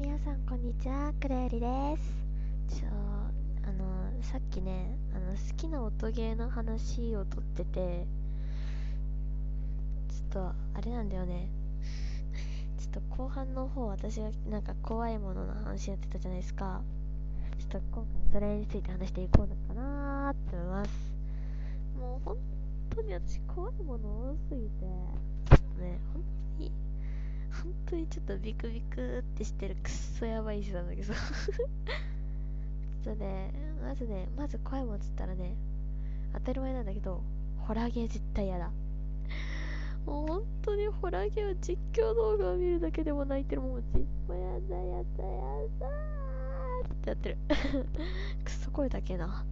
皆さんこんにちはクレイリです。ちょあのさっきねあの好きな音ゲーの話をとっててちょっとあれなんだよね。ちょっと後半の方私がなんか怖いものの話やってたじゃないですか。ちょっと今回それについて話していこうのかなーって思います。もう本当に私怖いもの多すぎてちょっとね本当に本当にちょっとビクビクってしてるくっそやばい人なんだけど。ちょっとねまずねまず怖いもんっつったらね当たり前なんだけどホラーゲー絶対嫌だ。もう本当にホラーゲーは実況動画を見るだけでも泣いてるもんうやだやだやだーってやってる。くっそ声だけな。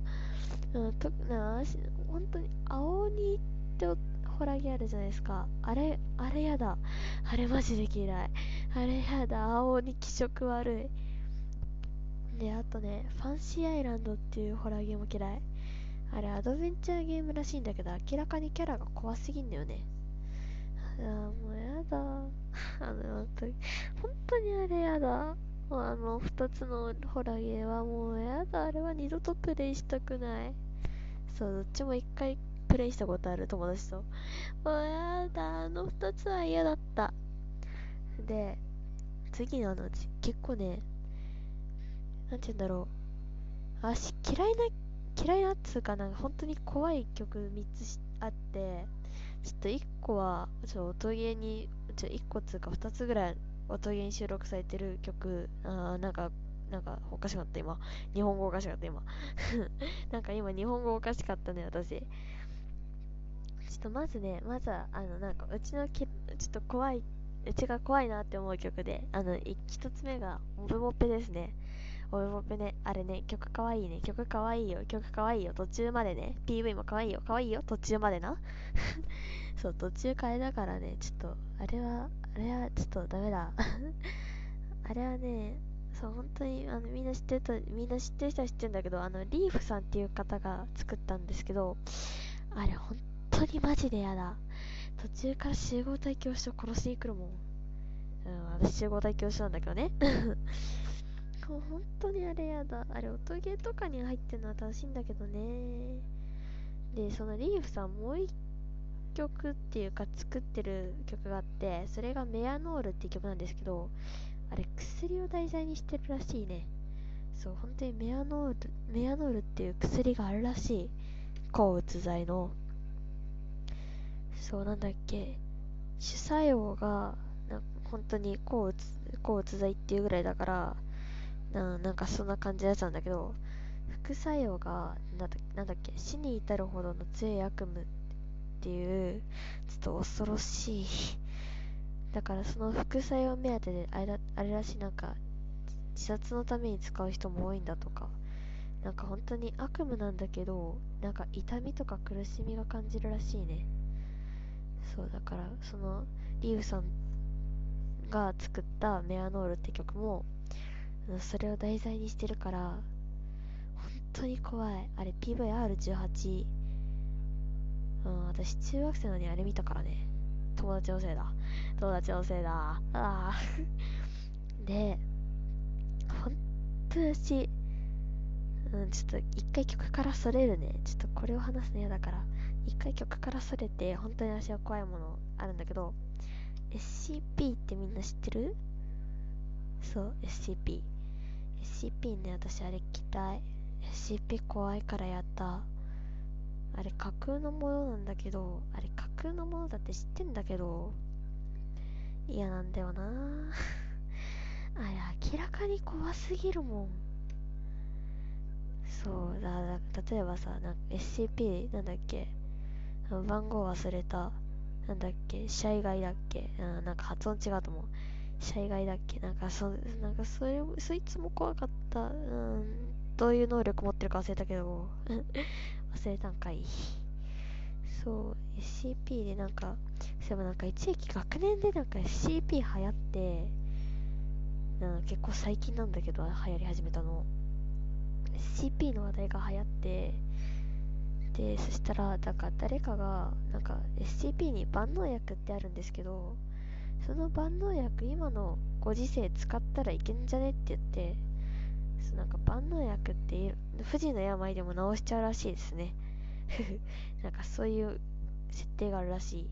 うんとな本当に青鬼っておホラーゲーあるじゃないですか。あれあれやだ。あれマジで嫌い。あれやだ。青鬼気色悪い。であとねファンシーアイランドっていうホラーゲーも嫌い。あれアドベンチャーゲームらしいんだけど明らかにキャラが怖すぎんだよね。あもうやだ。あの本当に本当にあれやだ。もうあの2つのホラゲーはもうやだ。あれは二度とプレイしたくない。そうどっちも一回プレイしたことある友達と。もうやだあの2つは嫌だった。で次のあの結構ねなんて言うんだろう。あし嫌いな嫌いなっつうかなんか本当に怖い曲3つあってちょっと1個はちょ音ゲーにちょ1個っつうか2つぐらい音ゲーに収録されてる曲あなんかなんかおかしかった今。日本語おかしかった今。なんか今日本語おかしかったね私。ちょっとまずねまずはあのなんかうちのきちょっと怖いうちが怖いなって思う曲であの1つ目がモブモッペですね。モブモッペねあれね曲かわいいね。曲かわいいよ。曲かわいいよ。途中までね。PV もかわいいよ。かわいいよ。途中までな。そう途中からだからね。ちょっとあれはあれはちょっとダメだ。あれはねそう本当にあのみんな知ってるとみんな知ってる人は知ってるんだけどあのリーフさんっていう方が作ったんですけどあれ本当にマジでやだ。途中から集合体教師を殺しに来るもん。うん私集合体教師なんだけどね。もう本当にあれやだ。あれ音ゲーとかに入ってるのは楽しいんだけどね。でそのリーフさんもう一曲っていうか作ってる曲があってそれがメアノールっていう曲なんですけどあれ薬を題材にしてるらしいね。そう本当にメアノールメアノールっていう薬があるらしい。抗うつ剤の。そうなんだっけ。主作用がな本当に抗うつ抗うつ剤っていうぐらいだからななんかそんな感じのやつなんだけど副作用がなんだなんだっけ死に至るほどの強い悪夢っていうちょっと恐ろしい。だからその副作用目当てであれだあれらしいなんか自殺のために使う人も多いんだとか。なんか本当に悪夢なんだけどなんか痛みとか苦しみが感じるらしいね。そうだからそのリーフさんが作ったメアノールって曲もそれを題材にしてるから本当に怖い。あれ PVR18 うん私中学生のにあれ見たからね。友達のせいだ。友達のせいだ。ああ。で本当に私うんちょっと一回曲からそれるね。ちょっとこれを話すの嫌だから。一回曲からそれて本当に私は怖いものあるんだけど SCP ってみんな知ってる？そう SCP SCP ね私あれ嫌い。SCP 怖いからやった。あれ架空のものなんだけどあれ架空のものだって知ってんだけど嫌なんだよな。あれ明らかに怖すぎるもん。そうだだ例えばさなんか SCP なんだっけ？番号忘れた。なんだっけ？シャイガイだっけ？うんなんか発音違うと思う。シャイガイだっけ？なんかそなんかそれそいつも怖かった。うんどういう能力持ってるか忘れたけど 忘れたんかい。そう SCP でなんかそういえばなんか一時期学年でなんか SCP 流行ってなん結構最近なんだけど流行り始めたの。SCP の話題が流行ってでそしたらなんか誰かがなんか SCP に万能薬ってあるんですけどその万能薬今のご時世使ったらいけんじゃねって言ってそうなんか万能薬って不治の病でも治しちゃうらしいですね。なんかそういう設定があるらしい。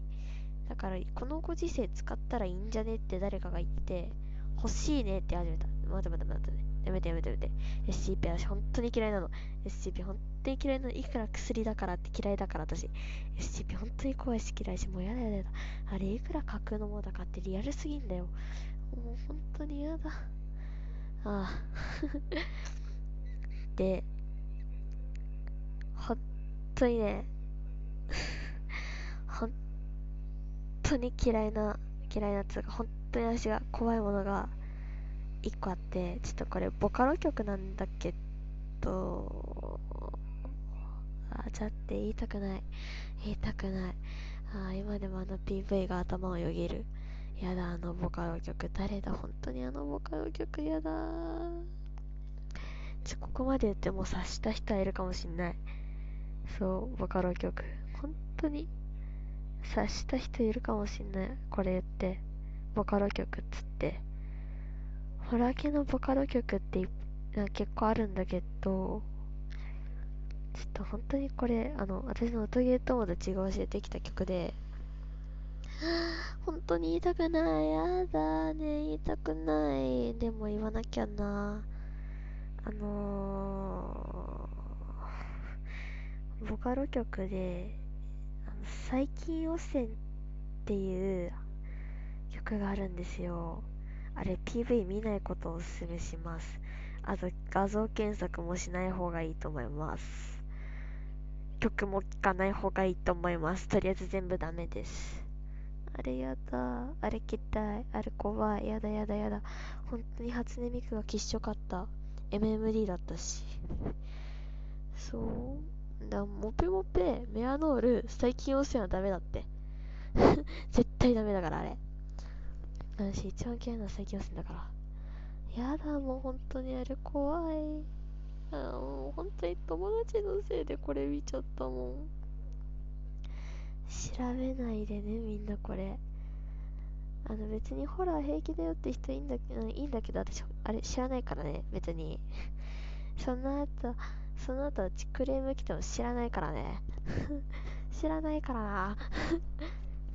だからこのご時世使ったらいいんじゃねって誰かが言って欲しいねって始めた。待て待て待て。やめてやめてやめて。SCP 私本当に嫌いなの。SCP 本当に嫌いなのいくら薬だからって嫌いだから私。SCP 本当に怖いし嫌いしもうやだやだやだ。あれいくら架空のものだかってリアルすぎんだよ。もう本当にやだ。ああ。で本当にね本当に嫌いな嫌いなつうか本当に私が怖いものが1個あってちょっとこれボカロ曲なんだけどあじゃって言いたくない。言いたくない。あ今でもあの PV が頭をよぎる。やだあのボカロ曲。誰だ？本当にあのボカロ曲やだ。ちょここまで言っても察した人はいるかもしんない。そうボカロ曲。本当に察した人いるかもしんない。これ言って。ボカロ曲っつって。ホラー系のボカロ曲って結構あるんだけどちょっと本当にこれあの私の音ゲー友達が教えてきた曲で 本当に言いたくない。やだね。言いたくない。でも言わなきゃな。あのー、ボカロ曲であの最近汚染っていう曲があるんですよ。あれ PV 見ないことをおすすめします。あと画像検索もしない方がいいと思います。曲も聴かない方がいいと思います。とりあえず全部ダメです。あれやだ。あれ着たい。あれ怖い。やだやだやだ。本当に初音ミクがきっしょかった。MMD だったし。そう。だモペモペメアノール最近汚染はダメだって。絶対ダメだからあれ。私一番嫌いなの最近汚染だからやだもう本当にあれ怖いあもう本当に友達のせいでこれ見ちゃったもん調べないでねみんなこれあの別にホラー平気だよって人いいんだけど、いいんだけど、私、あれ知らないからね、別に。その後、その後、クレーム来ても知らないからね。知らないからな。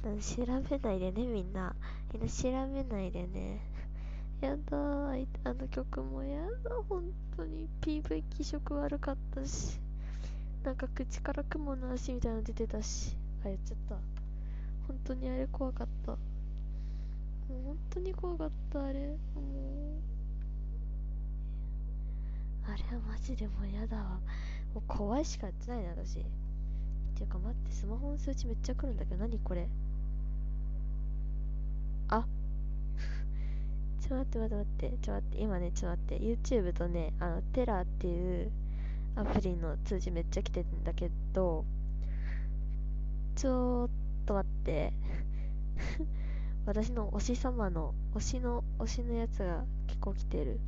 調べないでね、みんな。みんな調べないでね。やだー、あの曲もやだ、本当に。PV 気色悪かったし。なんか口から雲の足みたいなの出てたし。あ、言っちゃった。本当にあれ怖かった。もう本当に怖かったあれもうあれはマジでもうやだわもう怖いしかやってないな私っていうか待ってスマホの数値めっちゃ来るんだけど何これあ ちょっと待って待って待ってちょっと待って今ねちょっと待って YouTube とねあのテラっていうアプリの通知めっちゃ来てんだけどちょっと待って 私の推し様の、推しの、推しのやつが結構来てる。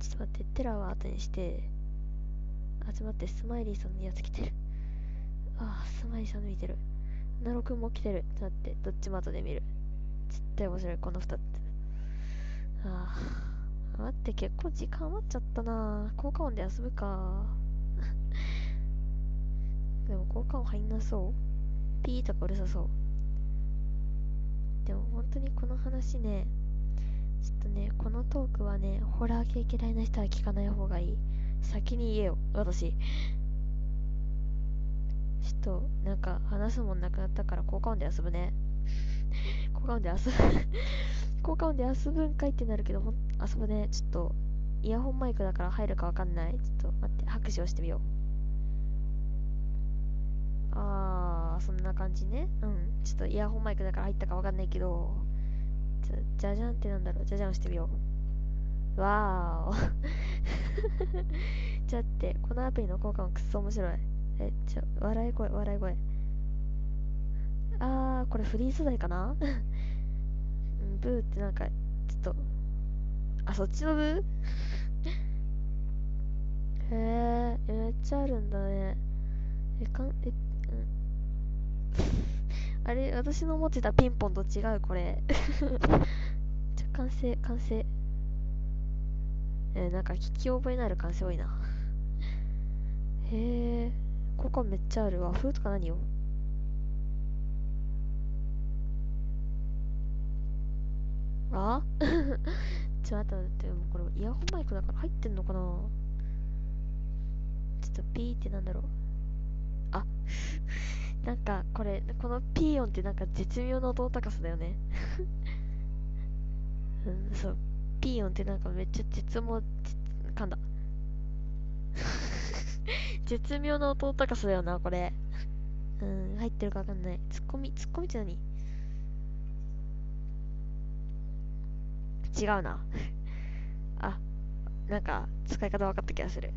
ちょっと待って、テラは後にして、あ、ちょっと待って、スマイリーさんのやつ来てる。ああ、スマイリーさんの見てる。ナロくんも来てる。ちょっと待って、どっちも後で見る。絶対面白い、この二つ。ああ、待って、結構時間余っちゃったな効果音で遊ぶか。でも効果音入んなそう。ピーとかうるさそう。でも本当にこの話ね、ちょっとね、このトークはね、ホラー系嫌いな人は聞かない方がいい。先に言えよ、私。ちょっと、なんか、話すもんなくなったから効果音で遊ぶね。効果音で遊ぶ効果音で遊ぶんかいってなるけど、ほん遊ぶね。ちょっと、イヤホンマイクだから入るかわかんない。ちょっと待って、拍手をしてみよう。あー。そんな感じね。うん。ちょっとイヤホンマイクだから入ったかわかんないけど、ちょ、じゃじゃんってなんだろう。じゃじゃんしてみよう。わーお。ちょっとって、このアプリの効果もくっそ面白い。え、ちょ、笑い声、笑い声。あー、これフリー素材かな？うん、ブーってなんか、ちょっと、あ、そっちのブー？へえ、めっちゃあるんだね。え、かん、え、うん。あれ私の持ってたピンポンと違うこれ。ちょ完成完成。えー、なんか聞き覚えのある感性多いな。へえここめっちゃある和風とか何よ？あ？ちょっと待ってもこれイヤホンマイクだから入ってんのかな？ちょっとピーってなんだろう。あなんかこれこのピー音ってなんか絶妙な音高さだよね。うんそう。ピー音ってなんかめっちゃ絶妙噛んだ。絶妙な音高さだよなこれ。うん入ってるかわかんない。ツッコミツッコミって何？違うな。あなんか使い方分かった気がする。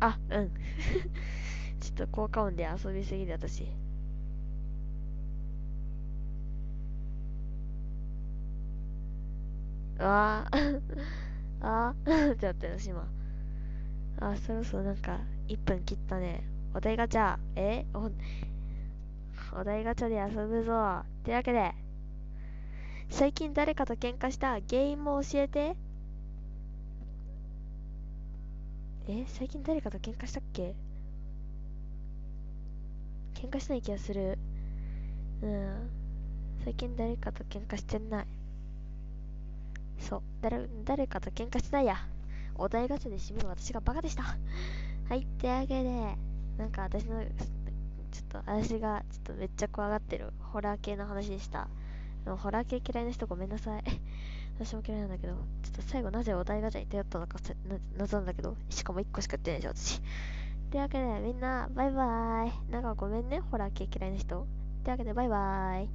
あうん。ちょっと効果音で遊びすぎで私。ああああっと待って私今あそろそろなんか1分切ったね。お題ガチャ。え？おお題ガチャで遊ぶぞ。というわけで最近誰かと喧嘩した？原因も教えて。え最近誰かと喧嘩したっけ？喧嘩しない気がする。うん。最近誰かと喧嘩してない。そう。誰誰かと喧嘩してないや。お題ガチャで締める私がバカでした。はいというわけでなんか私のちょっと私がちょっとめっちゃ怖がってるホラー系の話でした。ホラー系嫌いな人ごめんなさい私も嫌いなんだけどちょっと最後なぜお題ガチャに頼ったのか謎なんだけどしかも1個しかやってないでしょ私というわけでみんなバイバーイなんかごめんねホラー系嫌いな人というわけでバイバーイ